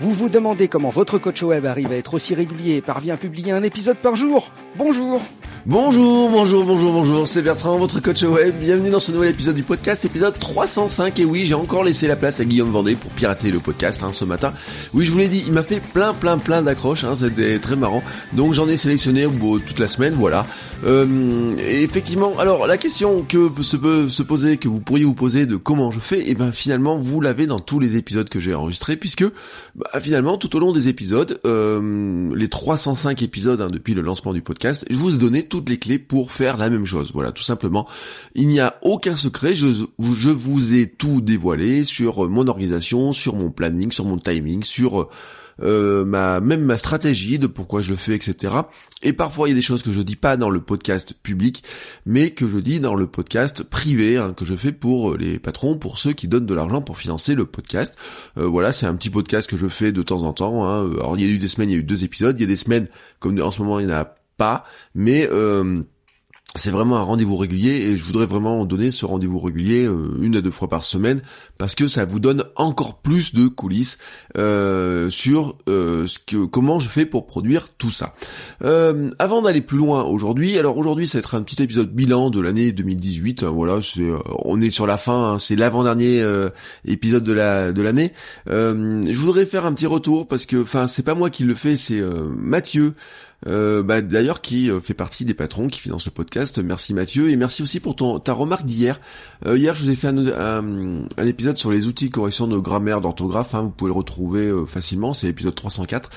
Vous vous demandez comment votre coach web arrive à être aussi régulier et parvient à publier un épisode par jour Bonjour Bonjour, bonjour, bonjour, bonjour, c'est Bertrand, votre coach web. Bienvenue dans ce nouvel épisode du podcast, épisode 305. Et oui, j'ai encore laissé la place à Guillaume Vendée pour pirater le podcast hein, ce matin. Oui, je vous l'ai dit, il m'a fait plein, plein, plein d'accroches. Hein, C'était très marrant. Donc j'en ai sélectionné toute la semaine, voilà. Euh, et effectivement, alors la question que se peut se poser, que vous pourriez vous poser de comment je fais, et eh ben finalement vous l'avez dans tous les épisodes que j'ai enregistrés, puisque bah, finalement tout au long des épisodes, euh, les 305 épisodes hein, depuis le lancement du podcast, je vous ai donné tout les clés pour faire la même chose. Voilà, tout simplement. Il n'y a aucun secret. Je, je vous ai tout dévoilé sur mon organisation, sur mon planning, sur mon timing, sur euh, ma même ma stratégie de pourquoi je le fais, etc. Et parfois il y a des choses que je dis pas dans le podcast public, mais que je dis dans le podcast privé hein, que je fais pour les patrons, pour ceux qui donnent de l'argent pour financer le podcast. Euh, voilà, c'est un petit podcast que je fais de temps en temps. Hein. Alors il y a eu des semaines, il y a eu deux épisodes. Il y a des semaines comme en ce moment il y en a pas, mais euh, c'est vraiment un rendez-vous régulier et je voudrais vraiment donner ce rendez-vous régulier euh, une à deux fois par semaine parce que ça vous donne encore plus de coulisses euh, sur ce que comment je fais pour produire tout ça. avant d'aller plus loin aujourd'hui, alors aujourd'hui ça va être un petit épisode bilan de l'année 2018. Hein, voilà, c'est on est sur la fin, hein, c'est l'avant-dernier épisode de la de l'année. je voudrais faire un petit retour parce que enfin c'est pas moi qui le fais, c'est Mathieu. Euh, bah, d'ailleurs qui euh, fait partie des patrons qui financent le podcast. Merci Mathieu et merci aussi pour ton ta remarque d'hier. Euh, hier je vous ai fait un, un, épisode sur les outils de correction de grammaire, d'orthographe. Hein, vous pouvez le retrouver facilement, c'est l'épisode 304.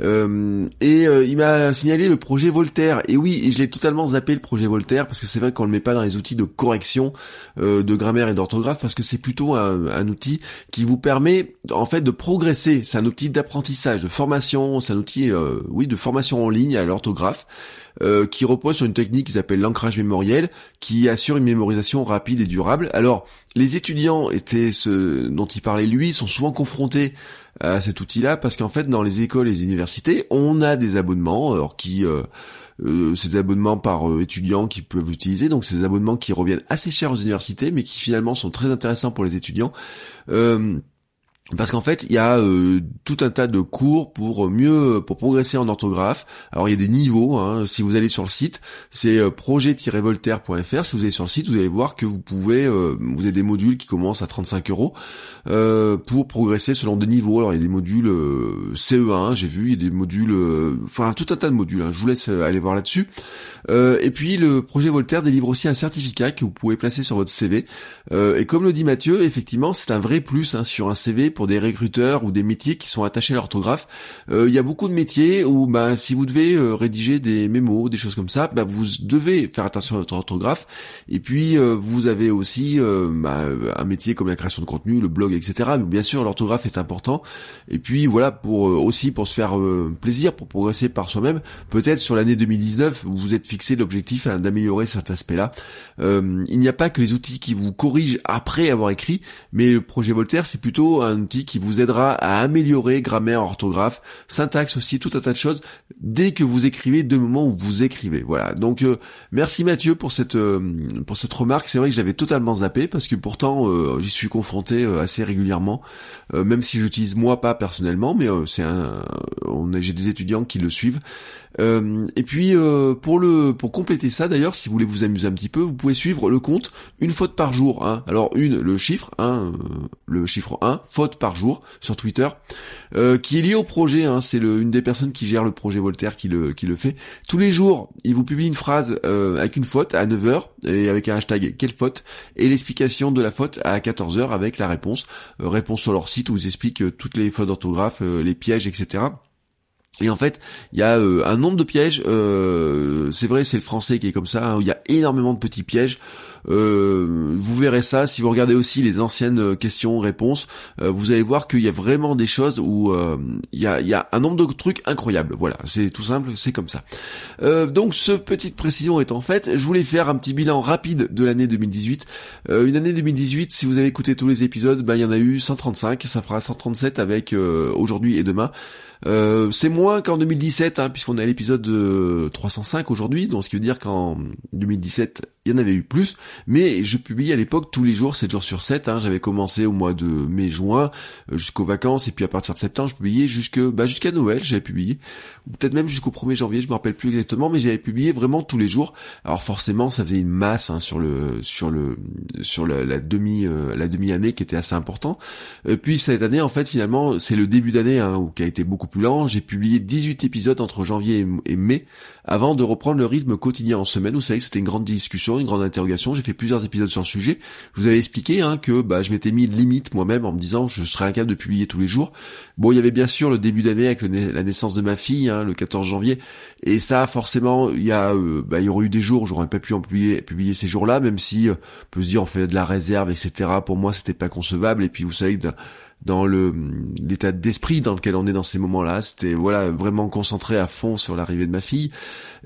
Et il m'a signalé le projet Voltaire. Et oui, je l'ai totalement zappé le projet Voltaire parce que c'est vrai qu'on le met pas dans les outils de correction de grammaire et d'orthographe parce que c'est plutôt un, un, outil qui vous permet en fait de progresser. C'est un outil d'apprentissage, de formation. C'est un outil oui de formation en ligne à l'orthographe, euh, qui repose sur une technique qui s'appelle l'ancrage mémoriel, qui assure une mémorisation rapide et durable. Alors, les étudiants étaient dont il parlait lui, sont souvent confrontés à cet outil-là, parce qu'en fait, dans les écoles et les universités, on a des abonnements, alors qui... Euh, euh, des abonnements par étudiants qui peuvent l'utiliser, donc des abonnements qui reviennent assez chers aux universités, mais qui finalement sont très intéressants pour les étudiants. Parce qu'en fait, il y a euh, tout un tas de cours pour mieux, pour progresser en orthographe. Alors il y a des niveaux. Hein. Si vous allez sur le site, c'est euh, projet-voltaire.fr. Si vous allez sur le site, vous allez voir que vous pouvez, euh, vous avez des modules qui commencent à 35 euros pour progresser selon des niveaux. Alors il y a des modules CE1, j'ai vu, il y a des modules, enfin tout un tas de modules. Hein. Je vous laisse aller voir là-dessus. et puis le projet Voltaire délivre aussi un certificat que vous pouvez placer sur votre CV. et comme le dit Mathieu, effectivement, c'est un vrai plus hein, sur un CV pour des recruteurs ou des métiers qui sont attachés à l'orthographe. Euh, il y a beaucoup de métiers où bah, si vous devez euh, rédiger des mémos, des choses comme ça, bah, vous devez faire attention à votre orthographe. Et puis euh, vous avez aussi bah, un métier comme la création de contenu, le blog, etc. Mais bien sûr, l'orthographe est important. Et puis voilà, pour aussi pour se faire plaisir, pour progresser par soi-même, peut-être sur l'année 2019, vous vous êtes fixé l'objectif hein, d'améliorer cet aspect-là. il n'y a pas que les outils qui vous corrigent après avoir écrit, mais le projet Voltaire, c'est plutôt un qui vous aidera à améliorer grammaire, orthographe, syntaxe aussi, tout un tas de choses dès que vous écrivez, de moment où vous écrivez. Voilà. Donc euh, merci Mathieu pour cette euh, pour cette remarque. C'est vrai que j'avais totalement zappé parce que pourtant euh, j'y suis confronté assez régulièrement, même si j'utilise moi pas personnellement, mais c'est un on j'ai des étudiants qui le suivent. Euh, et puis euh, pour le pour compléter ça d'ailleurs, si vous voulez vous amuser un petit peu, vous pouvez suivre le compte une faute par jour. Hein. Alors une le chiffre, hein, euh, le chiffre 1, faute par jour sur Twitter, qui est lié au projet. Hein. C'est une des personnes qui gère le projet Voltaire qui le qui le fait. Tous les jours, il vous publie une phrase avec une faute à 9h et avec un hashtag quelle faute? et l'explication de la faute à 14h avec la réponse. réponse sur leur site où ils expliquent toutes les fautes d'orthographe, les pièges, etc. Et en fait, il y a euh, un nombre de pièges. Euh, c'est vrai, c'est le français qui est comme ça. Hein, il y a énormément de petits pièges. Euh, vous verrez ça si vous regardez aussi les anciennes questions-réponses. vous allez voir qu'il y a vraiment des choses où il y, a, y a, un nombre de trucs incroyables. Voilà, c'est tout simple, c'est comme ça. donc, ce petite précision étant faite, je voulais faire un petit bilan rapide de l'année 2018. une année 2018, si vous avez écouté tous les épisodes, ben, il y en a eu 135. Ça fera 137 avec aujourd'hui et demain. Euh, c'est moins qu'en 2017, hein, puisqu'on à l'épisode 305 aujourd'hui, donc ce qui veut dire qu'en 2017, il y en avait eu plus, mais je publiais à l'époque tous les jours, 7 jours sur 7, hein, j'avais commencé au mois de mai-juin, euh, jusqu'aux vacances, et puis à partir de septembre, je publiais jusque, bah, jusqu'à Noël, j'avais publié, ou peut-être même jusqu'au 1er janvier, je me rappelle plus exactement, mais j'avais publié vraiment tous les jours. Alors forcément, ça faisait une masse hein, sur le, sur le, sur la, demi, euh, la demi-année qui était assez important. Puis cette année, en fait, finalement, c'est le début d'année hein, qui a été beaucoup plus lent. J'ai publié 18 épisodes entre janvier et mai, avant de reprendre le rythme quotidien en semaine. Vous savez que c'était une grande discussion, une grande interrogation. Fait plusieurs épisodes sur le sujet. Je vous avais expliqué hein, que bah, je m'étais mis limite moi-même en me disant je serais incapable de publier tous les jours. Bon, il y avait bien sûr le début d'année avec la naissance de ma fille, hein, le 14 janvier, et ça forcément, il y a, euh, bah, il y aurait eu des jours où j'aurais pas pu en publier, ces jours-là, même si euh, on peut dire on fait de la réserve, etc. Pour moi, c'était pas concevable. Et puis vous savez dans le l'état d'esprit dans lequel on est dans ces moments-là. C'était voilà vraiment concentré à fond sur l'arrivée de ma fille.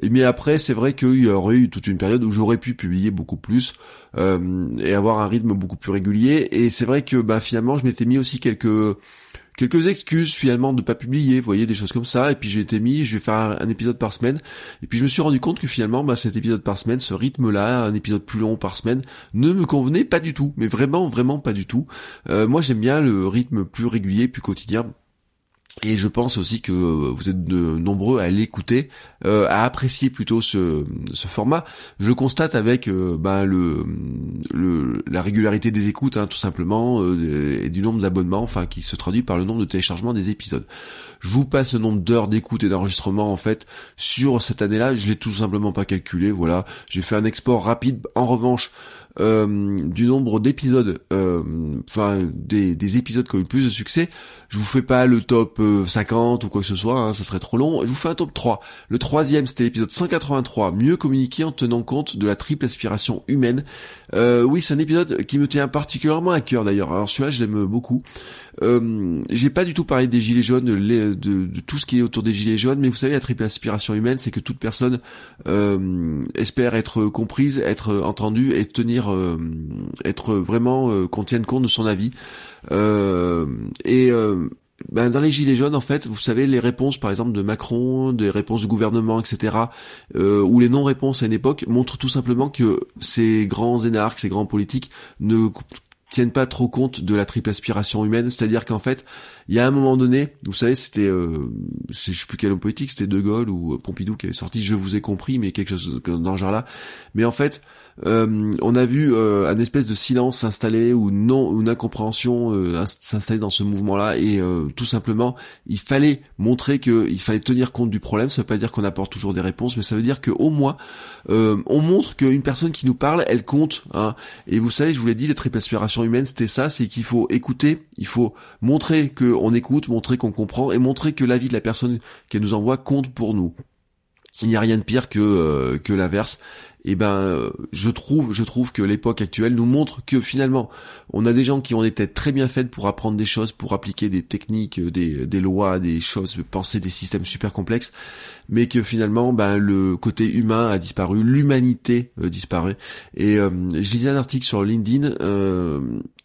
Mais après, c'est vrai qu'il y aurait eu toute une période où j'aurais pu publier beaucoup plus euh, et avoir un rythme beaucoup plus régulier. Et c'est vrai que bah finalement, je m'étais mis aussi quelques quelques excuses finalement de pas publier, vous voyez des choses comme ça. Et puis j'ai été mis, je vais faire un, épisode par semaine. Et puis je me suis rendu compte que finalement, bah, cet épisode par semaine, ce rythme-là, un épisode plus long par semaine, ne me convenait pas du tout. Mais vraiment, vraiment pas du tout. Euh, moi, j'aime bien le rythme plus régulier, plus quotidien. Et je pense aussi que vous êtes de nombreux à l'écouter, euh, à apprécier plutôt ce, format. Je constate avec euh, ben, le, la régularité des écoutes, hein, tout simplement, euh, et du nombre d'abonnements, enfin qui se traduit par le nombre de téléchargements des épisodes. Je vous passe le nombre d'heures d'écoute et d'enregistrement en fait sur cette année-là. Je l'ai tout simplement pas calculé. Voilà, j'ai fait un export rapide. En revanche, euh, du nombre d'épisodes, euh, enfin des, des, épisodes qui ont eu le plus de succès. Je vous fais pas le top 50 euh, ou quoi que ce soit, hein, ça serait trop long. Je vous fais un top 3. Le troisième, c'était l'épisode 183, mieux communiquer en tenant compte de la triple aspiration humaine. oui, c'est un épisode qui me tient particulièrement à cœur d'ailleurs. Alors celui-là, je l'aime beaucoup. Euh, j'ai pas du tout parlé des gilets jaunes, de, de, tout ce qui est autour des gilets jaunes, mais vous savez, la triple aspiration humaine, c'est que toute personne euh, espère être comprise, être entendue et tenir, euh, être vraiment euh, qu'on tienne compte de son avis. et ben dans les gilets jaunes, en fait, vous savez, les réponses, par exemple, de Macron, des réponses du gouvernement, etc., ou les non-réponses à une époque, montrent tout simplement que ces grands énarques, ces grands politiques ne tiennent pas trop compte de la triple aspiration humaine, c'est-à-dire qu'en fait, il y a un moment donné, vous savez, c'était, euh, je sais plus quel homme politique, c'était De Gaulle ou Pompidou qui avait sorti "Je vous ai compris", mais quelque chose dans ce genre-là. Mais en fait, euh, on a vu euh, un espèce de silence s'installer ou non, une incompréhension euh, s'installer dans ce mouvement-là et tout simplement, il fallait montrer qu'il fallait tenir compte du problème. Ça veut pas dire qu'on apporte toujours des réponses, mais ça veut dire qu'au moins on montre qu'une personne qui nous parle, elle compte. Hein. Et vous savez, je vous l'ai dit, les triple aspirations humaines, c'était ça, c'est qu'il faut écouter, il faut montrer qu'on écoute, montrer qu'on comprend et montrer que l'avis de la personne qu'elle nous envoie compte pour nous il n'y a rien de pire que euh, que l'inverse. Et eh ben, euh, je trouve, je trouve que l'époque actuelle nous montre que finalement, on a des gens qui ont des très bien faites pour apprendre des choses, pour appliquer des techniques, euh, des, lois, des choses, penser des systèmes super complexes, mais que finalement, ben le côté humain a disparu, l'humanité disparaît. Et je lisais un article sur LinkedIn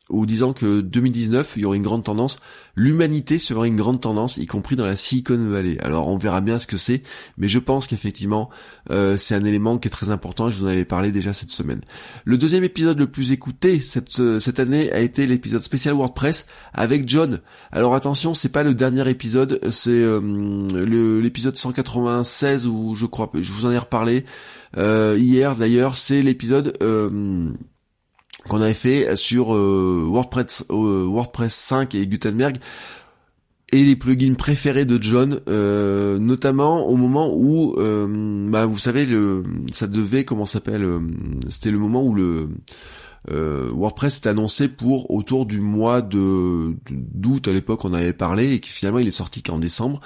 ou disant que 2019, il y aurait une grande tendance, l'humanité serait une grande tendance, y compris dans la Silicon Valley. Alors on verra bien ce que c'est, mais je pense qu'effectivement, euh, c'est un élément qui est très important, je vous en avais parlé déjà cette semaine. Le deuxième épisode le plus écouté cette, euh, cette année a été l'épisode spécial WordPress avec John. Alors attention, c'est pas le dernier épisode, c'est euh, l'épisode 196 où je crois, je vous en ai reparlé hier d'ailleurs, c'est l'épisode qu'on avait fait sur euh, WordPress, euh, WordPress 5 et Gutenberg et les plugins préférés de John, euh, notamment au moment où, bah, vous savez, le, ça devait, comment s'appelle, c'était le moment où le WordPress est annoncé pour autour du mois de d'août à l'époque on avait parlé et qui finalement il est sorti qu'en décembre.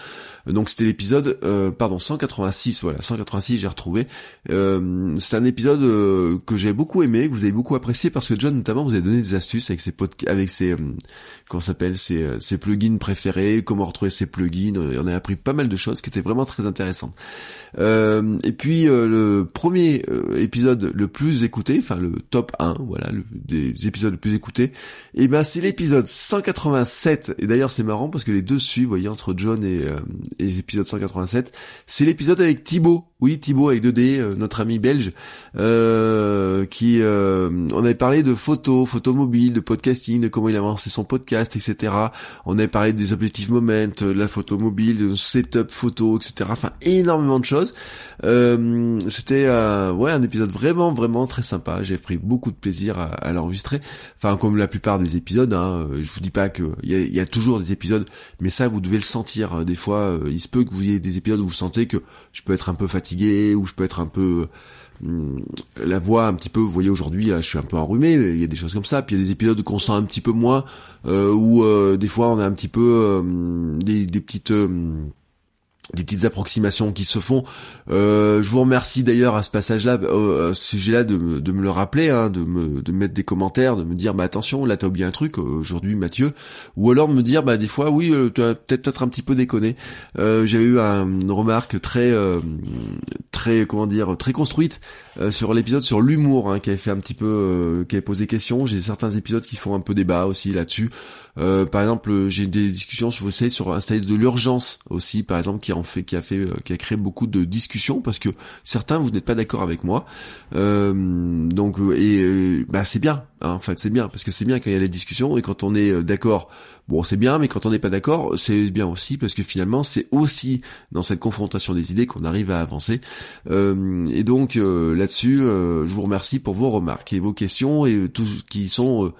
Donc c'était l'épisode, euh, pardon, 186, voilà, 186 j'ai retrouvé. Euh, c'est un épisode euh, que j'ai beaucoup aimé, que vous avez beaucoup apprécié parce que John notamment vous avez donné des astuces avec ses podcasts, avec ses, euh, comment s'appelle, ses, euh, ses plugins préférés, comment retrouver ses plugins. On a appris pas mal de choses qui étaient vraiment très intéressantes. et puis le premier épisode le plus écouté, enfin le top 1, voilà, des épisodes le plus écoutés, et ben c'est l'épisode 187. Et d'ailleurs c'est marrant parce que les deux suivent, vous voyez, entre John et et l'épisode 187. C'est l'épisode avec Thibaut. Oui, Thibaut avec 2D, euh, notre ami belge, euh, qui euh, on avait parlé de photos, photos mobiles, de podcasting, de comment il a lancé son podcast, etc. On avait parlé des objectifs moment, de la photo mobile, de setup photo, etc. Enfin, énormément de choses. C'était ouais un épisode vraiment vraiment très sympa. J'ai pris beaucoup de plaisir à, l'enregistrer. Enfin, comme la plupart des épisodes. Hein, je vous dis pas que il y a, toujours des épisodes, mais ça vous devez le sentir. Des fois, il se peut que vous ayez des épisodes où vous sentez que je peux être un peu fatigué, ou je peux être un peu hum, la voix un petit peu, vous voyez aujourd'hui, je suis un peu enrhumé, il y a des choses comme ça, puis il y a des épisodes qu'on sent un petit peu moins, euh, où euh, des fois on a un petit peu euh, des, petites des petites approximations qui se font. Euh, je vous remercie d'ailleurs à ce passage-là, euh, à ce sujet-là, de, me, le rappeler, hein, de, me, de mettre des commentaires, de me dire bah attention, là t'as oublié un truc aujourd'hui, Mathieu, ou alors me dire bah des fois oui, euh, tu as peut-être un petit peu déconné. Euh, J'ai eu une remarque très euh, très comment dire très construite euh, sur l'épisode sur l'humour, hein, qui avait fait un petit peu, qui avait posé question. J'ai certains épisodes qui font un peu débat aussi là-dessus. Par exemple, j'ai des discussions, je vous sur un style de l'urgence aussi, par exemple, qui fait, qui a fait, euh, qui a créé beaucoup de discussions parce que certains vous n'êtes pas d'accord avec moi. Euh, donc euh, et bah c'est bien. Hein, en fait, c'est bien parce que c'est bien quand il y a les discussions et quand on est d'accord. Bon, c'est bien, mais quand on n'est pas d'accord, c'est bien aussi parce que finalement, c'est aussi dans cette confrontation des idées qu'on arrive à avancer. et donc là-dessus, je vous remercie pour vos remarques et vos questions et tout qui sont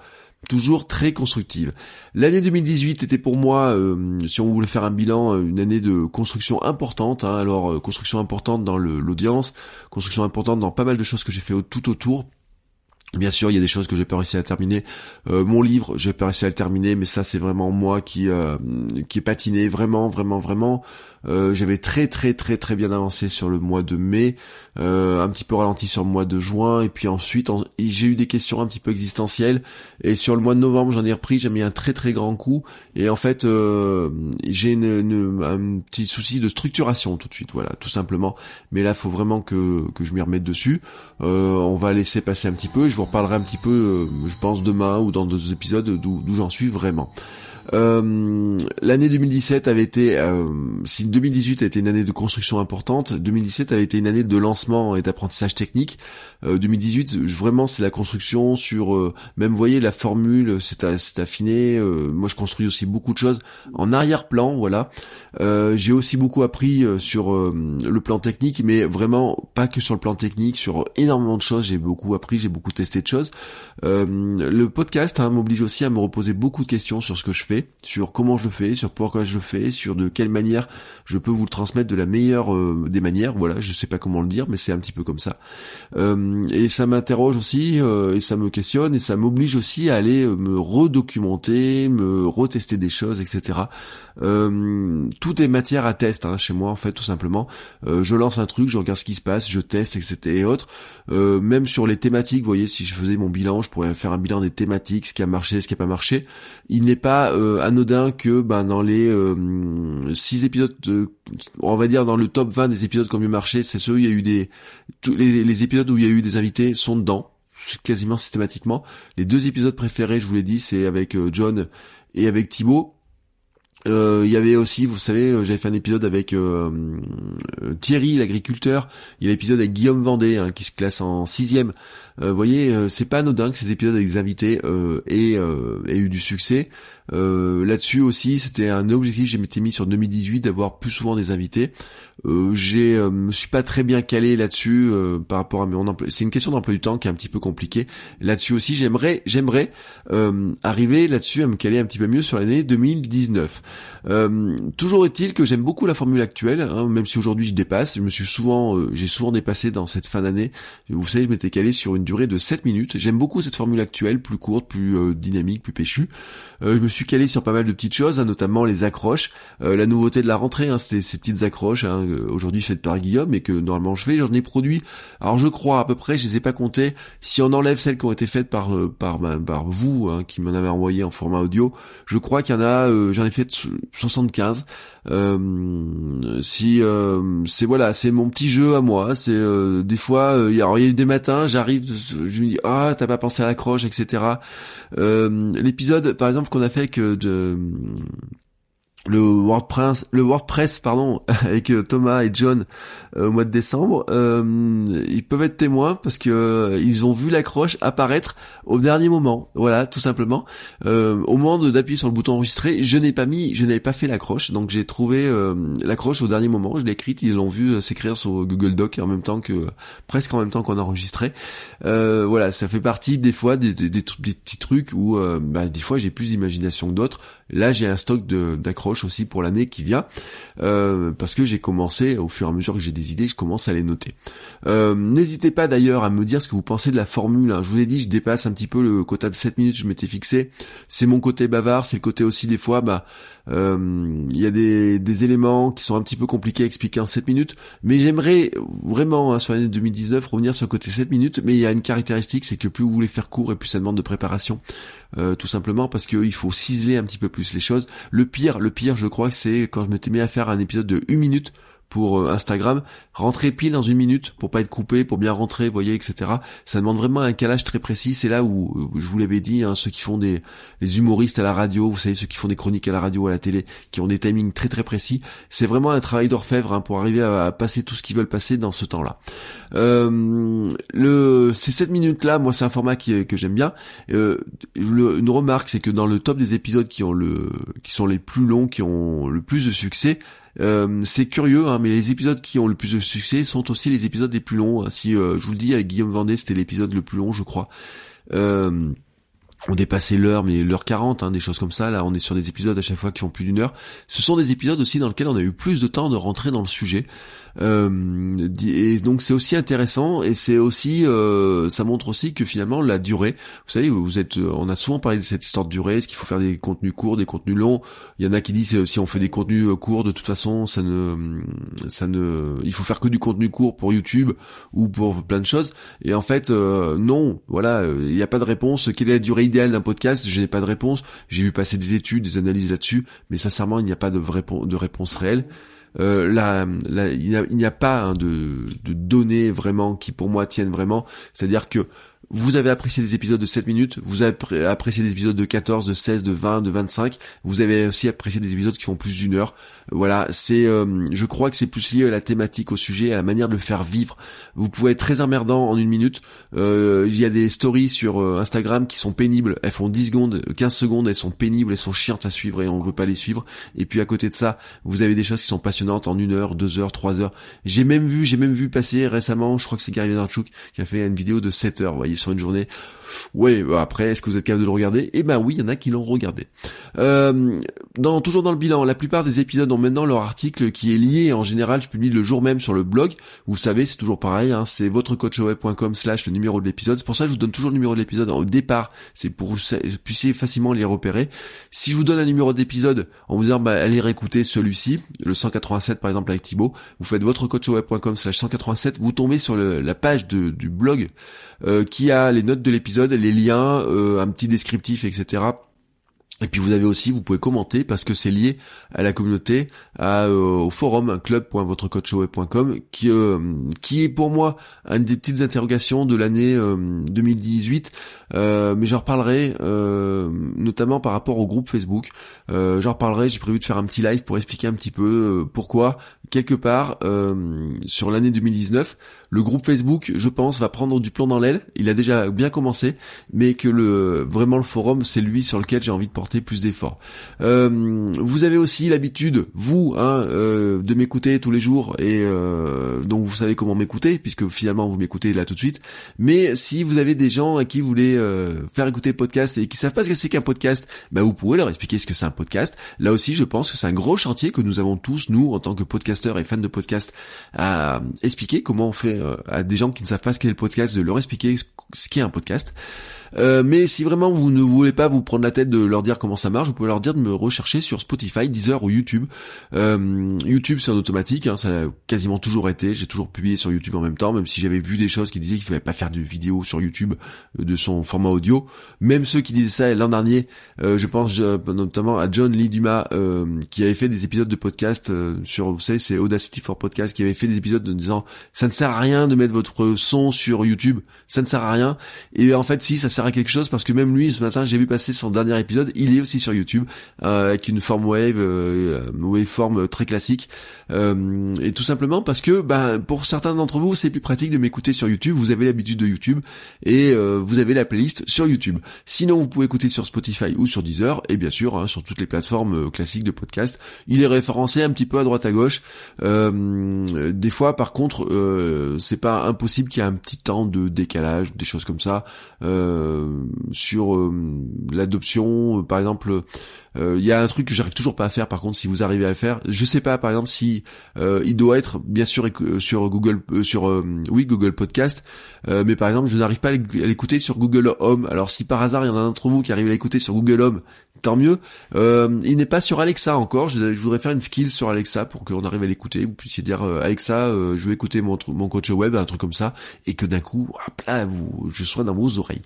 toujours très constructive. L'année 2018 était pour moi, euh, si on voulait faire un bilan, euh, une année de construction importante. Hein. alors euh, construction importante dans l'audience, construction importante dans pas mal de choses que j'ai fait tout autour. Bien sûr, il y a des choses que j'ai pas réussi à terminer. mon livre, j'ai pas réussi à le terminer, mais ça c'est vraiment moi qui qui est patiné, vraiment, vraiment, vraiment. Euh, j'avais très très très très bien avancé sur le mois de mai, euh, un petit peu ralenti sur le mois de juin, et puis ensuite j'ai eu des questions un petit peu existentielles, et sur le mois de novembre j'en ai repris, j'ai mis un très très grand coup, et en fait euh, j'ai un petit souci de structuration tout de suite, voilà, tout simplement. Mais là, faut vraiment que, que je m'y remette dessus. on va laisser passer un petit peu, je vous reparlerai un petit peu, je pense demain ou dans d'autres épisodes d'où j'en suis vraiment. Euh, l'année 2017 avait été, euh, si 2018 a été une année de construction importante, 2017 avait été une année de lancement et d'apprentissage technique. 2018, euh, vraiment, c'est la construction sur, même vous voyez la formule, c'est affiné. moi, je construis aussi beaucoup de choses en arrière-plan, voilà. J'ai aussi beaucoup appris sur le plan technique, mais vraiment pas que sur le plan technique, sur énormément de choses. J'ai beaucoup appris, j'ai beaucoup testé de choses. le podcast hein, m'oblige aussi à me reposer beaucoup de questions sur ce que je fais sur comment je fais, sur pourquoi je le fais, sur de quelle manière je peux vous le transmettre de la meilleure euh, des manières. Voilà, je sais pas comment le dire, mais c'est un petit peu comme ça. Euh, et ça m'interroge aussi, euh, et ça me questionne, et ça m'oblige aussi à aller me redocumenter, me retester des choses, etc. tout est matière à test hein, chez moi en fait, tout simplement. je lance un truc, je regarde ce qui se passe, je teste, etc. et autres. même sur les thématiques, vous voyez, si je faisais mon bilan, je pourrais faire un bilan des thématiques, ce qui a marché, ce qui a pas marché. Il n'est pas euh, anodin que ben, dans les 6 euh, épisodes, de, on va dire dans le top 20 des épisodes qui ont mieux marché, c'est ceux où il y a eu des... Tous les, épisodes où il y a eu des invités sont dedans, quasiment systématiquement. Les deux épisodes préférés, je vous l'ai dit, c'est avec euh, John et avec Thibaut. Il y avait aussi, vous savez, j'avais fait un épisode avec Thierry, l'agriculteur. Il y a l'épisode avec Guillaume Vendée, hein, qui se classe en sixième. Vous voyez, c'est pas anodin que ces épisodes avec des invités aient, aient, eu du succès. Là-dessus aussi, c'était un objectif que m'étais mis sur 2018 d'avoir plus souvent des invités. Euh, j'ai euh, me suis pas très bien calé là-dessus euh, par rapport à mon emploi. C'est une question d'emploi du temps qui est un petit peu compliquée. Là-dessus aussi, j'aimerais j'aimerais euh, arriver là-dessus à me caler un petit peu mieux sur l'année 2019. toujours est-il que j'aime beaucoup la formule actuelle, hein, même si aujourd'hui je dépasse. Je me suis souvent j'ai souvent dépassé dans cette fin d'année. Vous savez, je m'étais calé sur une durée de 7 minutes. J'aime beaucoup cette formule actuelle, plus courte, plus dynamique, plus péchue. je me suis calé sur pas mal de petites choses, hein, notamment les accroches. la nouveauté de la rentrée, hein, ces petites accroches. Hein, aujourd'hui faites par Guillaume et que normalement je fais. J'en ai produit, alors je crois à peu près, je les ai pas comptées. Si on enlève celles qui ont été faites par euh, par, ben, par vous, hein, qui m'en avez envoyé en format audio, je crois qu'il y en a, euh, j'en ai fait 75. Euh, si c'est voilà, c'est mon petit jeu à moi. C'est des fois, il y a des matins, j'arrive, je me dis ah t'as pas pensé à l'accroche, etc. L'épisode par exemple qu'on a fait que de le WordPress, le WordPress pardon, avec euh, Thomas et John euh, au mois de décembre, euh, ils peuvent être témoins parce que ils ont vu l'accroche apparaître au dernier moment. Voilà, tout simplement. au moment d'appuyer sur le bouton enregistrer, je n'ai pas mis, je n'avais pas fait l'accroche, donc j'ai trouvé l'accroche au dernier moment. Je l'ai écrite, ils l'ont vu s'écrire sur Google Doc en même temps que presque en même temps qu'on enregistrait. voilà, ça fait partie des fois des, des, des, petits trucs où bah, des fois j'ai plus d'imagination que d'autres. Là, j'ai un stock d'accroches aussi pour l'année qui vient, euh, parce que j'ai commencé, au fur et à mesure que j'ai des idées, je commence à les noter. Euh, n'hésitez pas d'ailleurs à me dire ce que vous pensez de la formule. Hein. Je vous ai dit, je dépasse un petit peu le quota de 7 minutes, je m'étais fixé. C'est mon côté bavard, c'est le côté aussi des fois, bah, euh, il y a des, éléments qui sont un petit peu compliqués à expliquer en 7 minutes, mais j'aimerais vraiment hein, sur l'année 2019 revenir sur le côté 7 minutes, mais il y a une caractéristique, c'est que plus vous voulez faire court et plus ça demande de préparation, euh, tout simplement parce qu'il faut ciseler un petit peu plus les choses. Le pire, le pire je crois que c'est quand je m'étais mis à faire un épisode de 1 minute pour euh, Instagram, rentrer pile dans une minute pour pas être coupé, pour bien rentrer, voyez, etc. Ça demande vraiment un calage très précis. C'est là où, je vous l'avais dit, hein, ceux qui font des les humoristes à la radio, vous savez, ceux qui font des chroniques à la radio, à la télé, qui ont des timings très très précis. C'est vraiment un travail d'orfèvre hein, pour arriver à, passer tout ce qu'ils veulent passer dans ce temps-là. Euh, le ces 7 minutes là, moi c'est un format que j'aime bien. Euh, une remarque, c'est que dans le top des épisodes qui ont le qui sont les plus longs, qui ont le plus de succès, euh, c'est curieux, hein, mais les épisodes qui ont le plus de succès sont aussi les épisodes les plus longs. Hein. Si euh, je vous le dis, avec Guillaume Vendée, c'était l'épisode le plus long, je crois. Euh, on dépassait l'heure, mais l'heure 40, hein, des choses comme ça. Là, on est sur des épisodes à chaque fois qui font plus d'une heure. Ce sont des épisodes aussi dans lesquels on a eu plus de temps de rentrer dans le sujet. Euh, et donc c'est aussi intéressant et c'est aussi euh, ça montre aussi que finalement la durée, vous savez, vous êtes, euh, on a souvent parlé de cette histoire de durée, est-ce qu'il faut faire des contenus courts, des contenus longs? Il y en a qui disent si on fait des contenus courts, de toute façon, ça ne, ça ne, il faut faire que du contenu court pour YouTube ou pour plein de choses. Et en fait, non, voilà, il n'y a pas de réponse. Quelle est la durée idéale d'un podcast Je n'ai pas de réponse. J'ai vu passer des études, des analyses là-dessus, mais sincèrement, il n'y a pas de, de réponse réelle. Euh, là, il n'y a, pas hein, de, de données vraiment qui pour moi tiennent vraiment. C'est-à-dire que vous avez apprécié des épisodes de 7 minutes, vous avez apprécié des épisodes de 14, de 16, de 20, de 25, vous avez aussi apprécié des épisodes qui font plus d'une heure. Voilà, c'est, euh, je crois que c'est plus lié à la thématique, au sujet, à la manière de le faire vivre. Vous pouvez être très emmerdant en une minute. Euh, il y a des stories sur euh, Instagram qui sont pénibles. Elles font 10 secondes, 15 secondes, elles sont pénibles, elles sont chiantes à suivre et on veut pas les suivre. Et puis à côté de ça, vous avez des choses qui sont passionnantes en une heure, deux heures, trois heures. J'ai même vu, j'ai même vu passer récemment, je crois que c'est Gary Vaynerchuk qui a fait une vidéo de 7 heures, voyez, sur une journée. Ouais, bah, après, est-ce que vous êtes capable de le regarder? Eh ben oui, il y en a qui l'ont regardé. Euh, dans, toujours dans le bilan, la plupart des épisodes ont maintenant leur article qui est lié. En général, je publie le jour même sur le blog. Vous savez, c'est toujours pareil. Hein, c'est votrecoachweb.com slash le numéro de l'épisode. C'est pour ça que je vous donne toujours le numéro de l'épisode au départ. C'est pour que vous puissiez facilement les repérer. Si je vous donne un numéro d'épisode en vous disant, bah, allez réécouter celui-ci, le 187 par exemple avec Thibaut, vous faites votrecoachweb.com slash 187, vous tombez sur la page du blog euh, qui a les notes de l'épisode, les liens, euh, un petit descriptif, etc. Et puis vous avez aussi, vous pouvez commenter parce que c'est lié à la communauté, à, euh, au forum club.votrecoachweb.com qui euh, qui est pour moi une des petites interrogations de l'année 2018. mais j'en reparlerai notamment par rapport au groupe Facebook. j'en reparlerai. J'ai prévu de faire un petit live pour expliquer un petit peu pourquoi quelque part euh, sur l'année 2019, le groupe Facebook, je pense, va prendre du plomb dans l'aile. Il a déjà bien commencé, mais que le vraiment le forum, c'est lui sur lequel j'ai envie de porter plus d'efforts. Euh, vous avez aussi l'habitude, vous, hein, euh, de m'écouter tous les jours et euh, donc vous savez comment m'écouter puisque finalement vous m'écoutez là tout de suite. Mais si vous avez des gens à qui vous voulez faire écouter podcast et qui savent pas ce que c'est qu'un podcast, bah vous pouvez leur expliquer ce que c'est un podcast. Là aussi, je pense que c'est un gros chantier que nous avons tous, nous, en tant que podcasteurs et fans de podcast, à expliquer comment on fait à des gens qui ne savent pas ce qu'est le podcast, de leur expliquer ce qu'est un podcast. Mais si vraiment vous ne voulez pas vous prendre la tête de leur dire comment ça marche, vous pouvez leur dire de me rechercher sur Spotify, Deezer ou YouTube. Euh, YouTube c'est en automatique, hein, ça a quasiment toujours été. J'ai toujours publié sur YouTube en même temps, même si j'avais vu des choses qui disaient qu'il fallait pas faire de vidéo sur YouTube euh, de son format audio. Même ceux qui disaient ça l'an dernier, je pense notamment à John Lee Dumas qui avait fait des épisodes de podcast sur, vous savez, c'est Audacity for Podcast qui avait fait des épisodes en disant ça ne sert à rien de mettre votre son sur YouTube, ça ne sert à rien. Et en fait, si ça sert à quelque chose parce que même lui ce matin j'ai vu passer son dernier épisode, il est aussi sur YouTube euh, avec une forme wave, euh, euh waveform très classique euh, et tout simplement parce que ben pour certains d'entre vous c'est plus pratique de m'écouter sur YouTube, vous avez l'habitude de YouTube et vous avez la playlist sur YouTube. Sinon vous pouvez écouter sur Spotify ou sur Deezer et bien sûr hein, sur toutes les plateformes classiques de podcast. Il est référencé un petit peu à droite à gauche. des fois par contre c'est pas impossible qu'il y ait un petit temps de décalage, des choses comme ça. Euh, sur euh, l'adoption, euh, par exemple il y a un truc que j'arrive toujours pas à faire par contre si vous arrivez à le faire je sais pas par exemple si il doit être bien sûr sur Google sur oui Google Podcast mais par exemple je n'arrive pas à l'écouter sur Google Home alors si par hasard il y en a un d'entre vous qui arrive à l'écouter sur Google Home tant mieux. Euh, il n'est pas sur Alexa encore. Je, voudrais faire une skill sur Alexa pour qu'on arrive à l'écouter. Vous puissiez dire euh, Alexa, euh, je vais écouter mon, mon coach web, un truc comme ça, et que d'un coup, hop là, vous, je sois dans vos oreilles.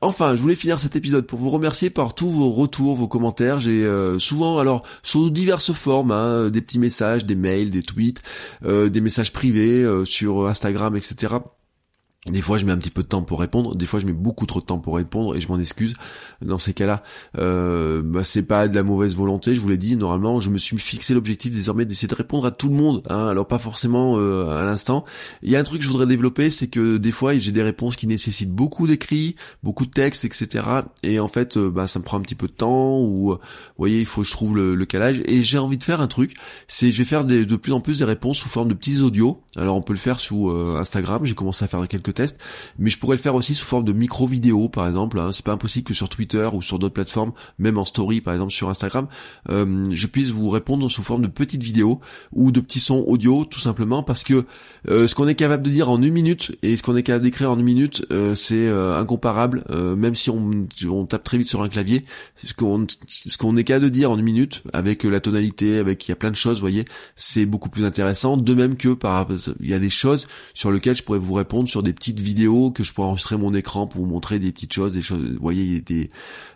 enfin, je voulais finir cet épisode pour vous remercier par tous vos retours, vos commentaires. J'ai souvent, alors, sous diverses formes, hein, des petits messages, des mails, des tweets, des messages privés sur Instagram, etc. Des fois, je mets un petit peu de temps pour répondre. Des fois, je mets beaucoup trop de temps pour répondre et je m'en excuse. Dans ces cas-là, euh, bah, c'est pas de la mauvaise volonté. Je vous l'ai dit. Normalement, je me suis fixé l'objectif désormais d'essayer de répondre à tout le monde. Hein, alors pas forcément euh, à l'instant. Il y a un truc que je voudrais développer, c'est que des fois, j'ai des réponses qui nécessitent beaucoup d'écrits, beaucoup de textes, etc. Et en fait, euh, bah, ça me prend un petit peu de temps. Ou, vous voyez, il faut que je trouve le, calage. Et j'ai envie de faire un truc. C'est, je vais faire de plus en plus des réponses sous forme de petits audios. Alors, on peut le faire sous euh, Instagram. J'ai commencé à faire quelques test, mais je pourrais le faire aussi sous forme de micro-vidéo, par exemple. Hein. C'est pas impossible que sur Twitter ou sur d'autres plateformes, même en story, par exemple sur Instagram, euh, je puisse vous répondre sous forme de petites vidéos ou de petits sons audio, tout simplement parce que euh, ce qu'on est capable de dire en une minute et ce qu'on est capable d'écrire en une minute, euh, c'est incomparable. même si on, tape très vite sur un clavier, ce qu'on ce est capable de dire en une minute, avec la tonalité, avec il y a plein de choses, voyez, c'est beaucoup plus intéressant. De même que par il y a des choses sur lesquelles je pourrais vous répondre sur des petites vidéos que je pourrais enregistrer mon écran pour vous montrer des petites choses, des choses, voyez, des,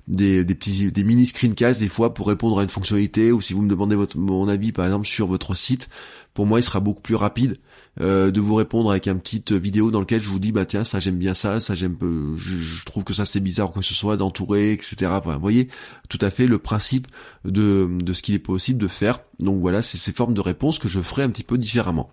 des, petits, des mini screencasts des fois pour répondre à une fonctionnalité ou si vous me demandez votre, mon avis par exemple sur votre site, pour moi il sera beaucoup plus rapide euh, de vous répondre avec une petite vidéo dans lequel je vous dis bah tiens ça j'aime bien ça, ça j'aime peu, je, trouve que ça c'est bizarre quoi que ce soit d'entourer etc. voyez tout à fait le principe de, de ce qu'il est possible de faire. Donc voilà c'est ces formes de réponses que je ferai un petit peu différemment.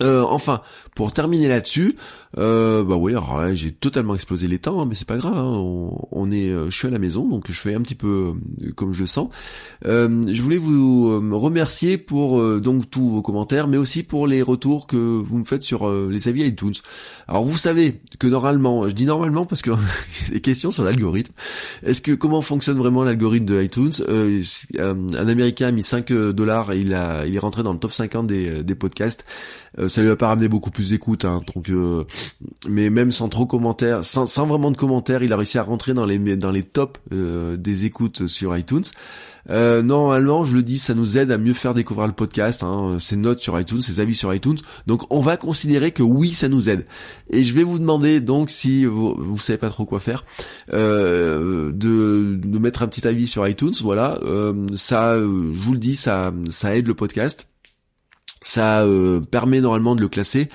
Euh, enfin, pour terminer là-dessus, euh, bah oui, j'ai totalement explosé les temps, hein, mais c'est pas grave. Hein, on, est, euh, je suis à la maison, donc je fais un petit peu euh, comme je le sens. je voulais vous remercier pour donc tous vos commentaires, mais aussi pour les retours que vous me faites sur les avis iTunes. Alors vous savez que normalement, je dis normalement parce que a des questions sur l'algorithme. Est-ce que comment fonctionne vraiment l'algorithme de iTunes? Un Américain a mis 5 dollars et il a, il est rentré dans le top 50 des, des podcasts. Euh, ça lui a pas ramené beaucoup plus d'écoute, hein, euh, mais même sans trop commentaires, sans, vraiment de commentaires, il a réussi à rentrer dans les dans les tops euh, des écoutes sur iTunes. Euh, normalement, je le dis, ça nous aide à mieux faire découvrir le podcast, hein, ses notes sur iTunes, ses avis sur iTunes. Donc, on va considérer que oui, ça nous aide. Et je vais vous demander donc si vous, vous savez pas trop quoi faire, de, de mettre un petit avis sur iTunes. Voilà, ça, je vous le dis, ça, ça aide le podcast ça euh, permet normalement de le classer.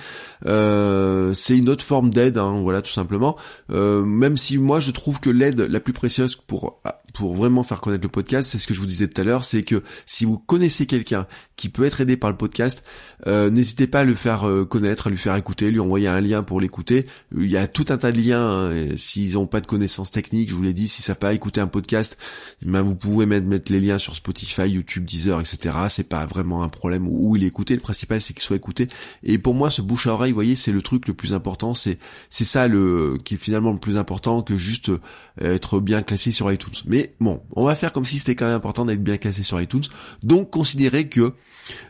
Euh, c'est une autre forme d'aide, hein, voilà tout simplement. Euh, même si moi je trouve que l'aide la plus précieuse pour pour vraiment faire connaître le podcast, c'est ce que je vous disais tout à l'heure, c'est que si vous connaissez quelqu'un qui peut être aidé par le podcast, euh, n'hésitez pas à le faire euh, connaître, à lui faire écouter, lui envoyer un lien pour l'écouter. Il y a tout un tas de liens. Hein, s'ils n'ont pas de connaissances techniques, je vous l'ai dit, si ça pas écouter un podcast, ben vous pouvez mettre, mettre les liens sur Spotify, YouTube, Deezer, etc. C'est pas vraiment un problème où il est écouté. Le principal c'est qu'il soit écouté. Et pour moi, ce bouche à oreille, vous voyez, c'est le truc le plus important. C'est c'est ça le qui est finalement le plus important que juste euh, être bien classé sur iTunes. Mais bon, on va faire comme si c'était quand même important d'être bien classé sur iTunes. Donc considérez que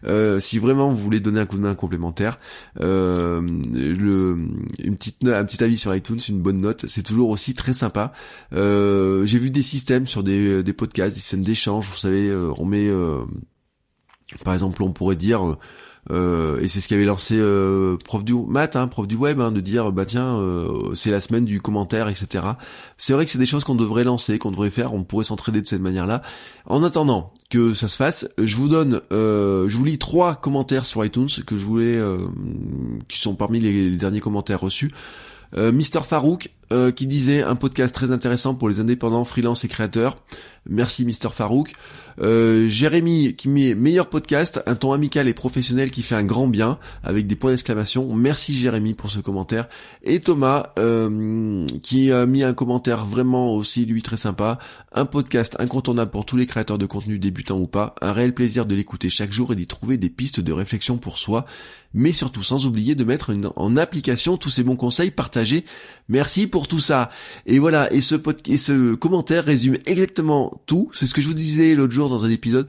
euh, si vraiment vous voulez donner un coup de main complémentaire, euh, une petite, un petit avis sur iTunes, une bonne note, c'est toujours aussi très sympa. Euh, j'ai vu des systèmes sur des, des podcasts, des systèmes d'échange, vous savez, on met, par exemple, on pourrait dire euh, et c'est ce qu'avait lancé euh, prof du Matt, hein, prof du web, hein, de dire bah tiens euh, c'est la semaine du commentaire, etc. C'est vrai que c'est des choses qu'on devrait lancer, qu'on devrait faire, on pourrait s'entraider de cette manière-là. En attendant que ça se fasse, je vous donne, je vous lis trois commentaires sur iTunes que je voulais, qui sont parmi les, les derniers commentaires reçus. Mister Farouk qui disait un podcast très intéressant pour les indépendants, freelance et créateurs. Merci Mister Farouk. Euh, Jérémy qui met meilleur podcast, un ton amical et professionnel qui fait un grand bien avec des points d'exclamation. Merci Jérémy pour ce commentaire. Et Thomas euh, qui a mis un commentaire vraiment aussi lui très sympa. Un podcast incontournable pour tous les créateurs de contenu débutants ou pas. Un réel plaisir de l'écouter chaque jour et d'y trouver des pistes de réflexion pour soi. Mais surtout sans oublier de mettre en application tous ces bons conseils partagés. Merci pour tout ça. Et voilà, et ce, et ce commentaire résume exactement tout. C'est ce que je vous disais l'autre jour dans un épisode.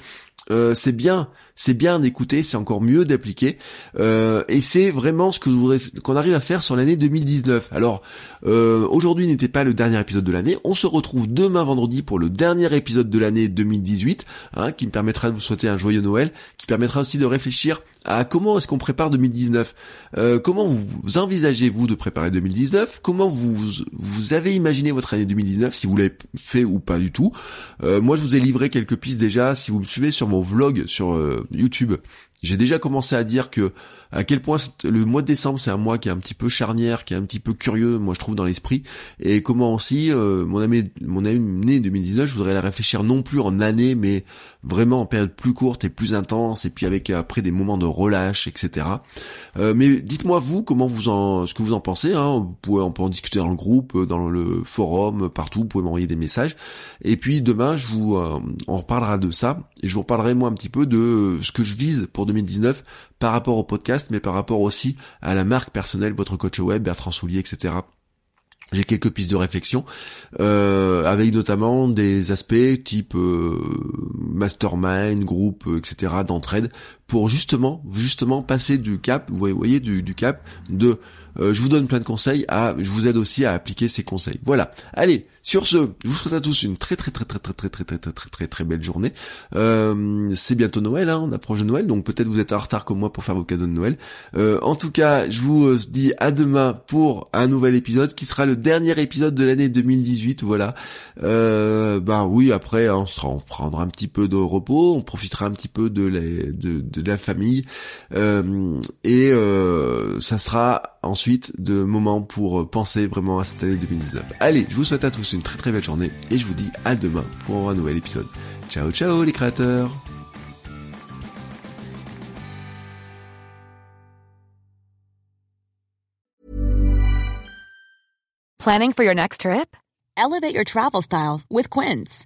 Euh, c'est bien, c'est bien d'écouter, c'est encore mieux d'appliquer, euh, et c'est vraiment ce que je voudrais qu'on arrive à faire sur l'année 2019. Alors euh, aujourd'hui n'était pas le dernier épisode de l'année, on se retrouve demain vendredi pour le dernier épisode de l'année 2018, hein, qui me permettra de vous souhaiter un joyeux Noël, qui permettra aussi de réfléchir à comment est-ce qu'on prépare 2019, comment vous envisagez vous de préparer 2019, comment vous vous avez imaginé votre année 2019, si vous l'avez fait ou pas du tout? moi je vous ai livré quelques pistes déjà, si vous me suivez sur mon vlog sur euh, YouTube, j'ai déjà commencé à dire que à quel point le mois de décembre c'est un mois qui est un petit peu charnière, qui est un petit peu curieux, moi je trouve dans l'esprit, et comment aussi euh, mon année mon année 2019, je voudrais la réfléchir non plus en année, mais vraiment en période plus courte et plus intense, et puis avec après des moments de relâche, etc. Euh, mais dites-moi vous comment vous en ce que vous en pensez, hein, vous pouvez on peut en discuter dans le groupe, dans le forum, partout, vous pouvez m'envoyer des messages, et puis demain je vous euh, on reparlera de ça, et je vous reparlerai moi un petit peu de ce que je vise pour 2019 par rapport au podcast, mais par rapport aussi à la marque personnelle, votre coach web, Bertrand Soulier, etc. J'ai quelques pistes de réflexion, euh, avec notamment des aspects type euh, mastermind, groupe, etc. d'entraide, pour justement, justement passer du cap, vous voyez, du, du cap de euh, je vous donne plein de conseils à, je vous aide aussi à appliquer ces conseils. Voilà. Allez, sur ce, je vous souhaite à tous une très très très très très très très très très très très très belle journée. Euh, c'est bientôt Noël, hein, on approche de Noël, donc peut-être vous êtes en retard comme moi pour faire vos cadeaux de Noël. Euh, en tout cas, je vous dis à demain pour un nouvel épisode qui sera le dernier épisode de l'année 2018. Voilà. Euh, bah oui, après on, sera, on prendra un petit peu de repos, on profitera un petit peu de de, de la famille et ça sera ensuite de moments pour penser vraiment à cette année 2019. Allez, je vous souhaite à tous une très très belle journée et je vous dis à demain pour un nouvel épisode. Ciao ciao les créateurs Planning for your next trip? Elevate your travel style with Quince.